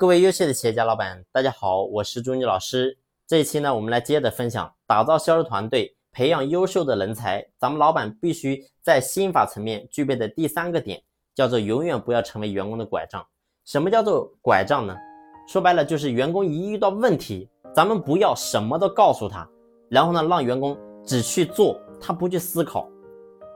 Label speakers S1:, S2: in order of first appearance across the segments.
S1: 各位优秀的企业家老板，大家好，我是朱妮老师。这一期呢，我们来接着分享打造销售团队、培养优秀的人才。咱们老板必须在心法层面具备的第三个点，叫做永远不要成为员工的拐杖。什么叫做拐杖呢？说白了就是员工一遇到问题，咱们不要什么都告诉他，然后呢，让员工只去做，他不去思考。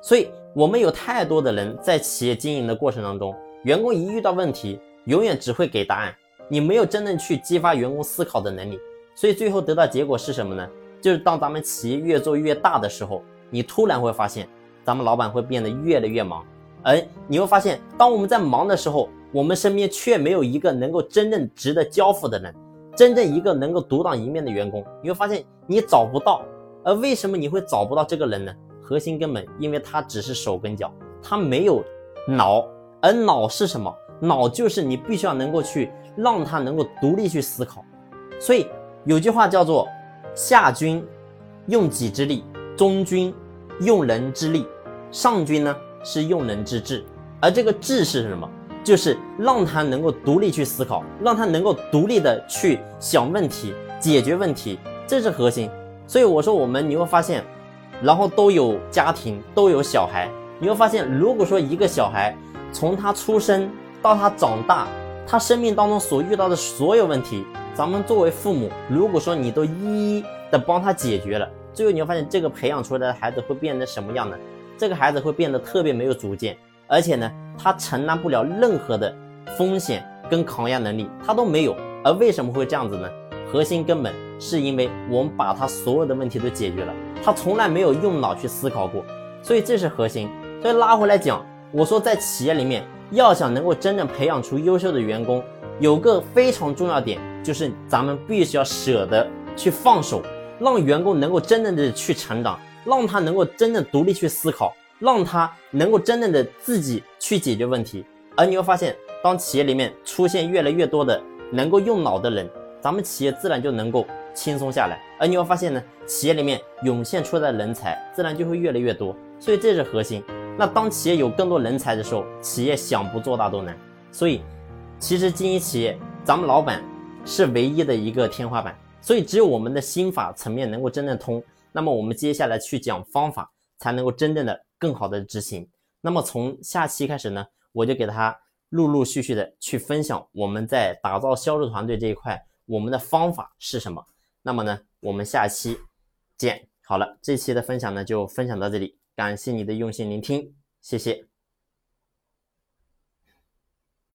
S1: 所以，我们有太多的人在企业经营的过程当中，员工一遇到问题，永远只会给答案，你没有真正去激发员工思考的能力，所以最后得到结果是什么呢？就是当咱们企业越做越大的时候，你突然会发现，咱们老板会变得越来越忙，而你会发现，当我们在忙的时候，我们身边却没有一个能够真正值得交付的人，真正一个能够独当一面的员工，你会发现你找不到，而为什么你会找不到这个人呢？核心根本，因为他只是手跟脚，他没有脑，而脑是什么？脑就是你必须要能够去让他能够独立去思考。所以有句话叫做“下君用己之力，中君用人之力，上君呢是用人之智”。而这个智是什么？就是让他能够独立去思考，让他能够独立的去想问题、解决问题，这是核心。所以我说，我们你会发现。然后都有家庭，都有小孩。你会发现，如果说一个小孩从他出生到他长大，他生命当中所遇到的所有问题，咱们作为父母，如果说你都一一的帮他解决了，最后你会发现，这个培养出来的孩子会变成什么样呢？这个孩子会变得特别没有主见，而且呢，他承担不了任何的风险跟抗压能力，他都没有。而为什么会这样子呢？核心根本是因为我们把他所有的问题都解决了。他从来没有用脑去思考过，所以这是核心。所以拉回来讲，我说在企业里面，要想能够真正培养出优秀的员工，有个非常重要点，就是咱们必须要舍得去放手，让员工能够真正的去成长，让他能够真正独立去思考，让他能够真正的自己去解决问题。而你会发现，当企业里面出现越来越多的能够用脑的人，咱们企业自然就能够。轻松下来，而你会发现呢，企业里面涌现出来的人才自然就会越来越多，所以这是核心。那当企业有更多人才的时候，企业想不做大都难。所以，其实经营企业，咱们老板是唯一的一个天花板。所以，只有我们的心法层面能够真正通，那么我们接下来去讲方法，才能够真正的更好的执行。那么从下期开始呢，我就给他陆陆续续的去分享我们在打造销售团队这一块，我们的方法是什么。那么呢，我们下期见。好了，这期的分享呢就分享到这里，感谢你的用心聆听，谢谢。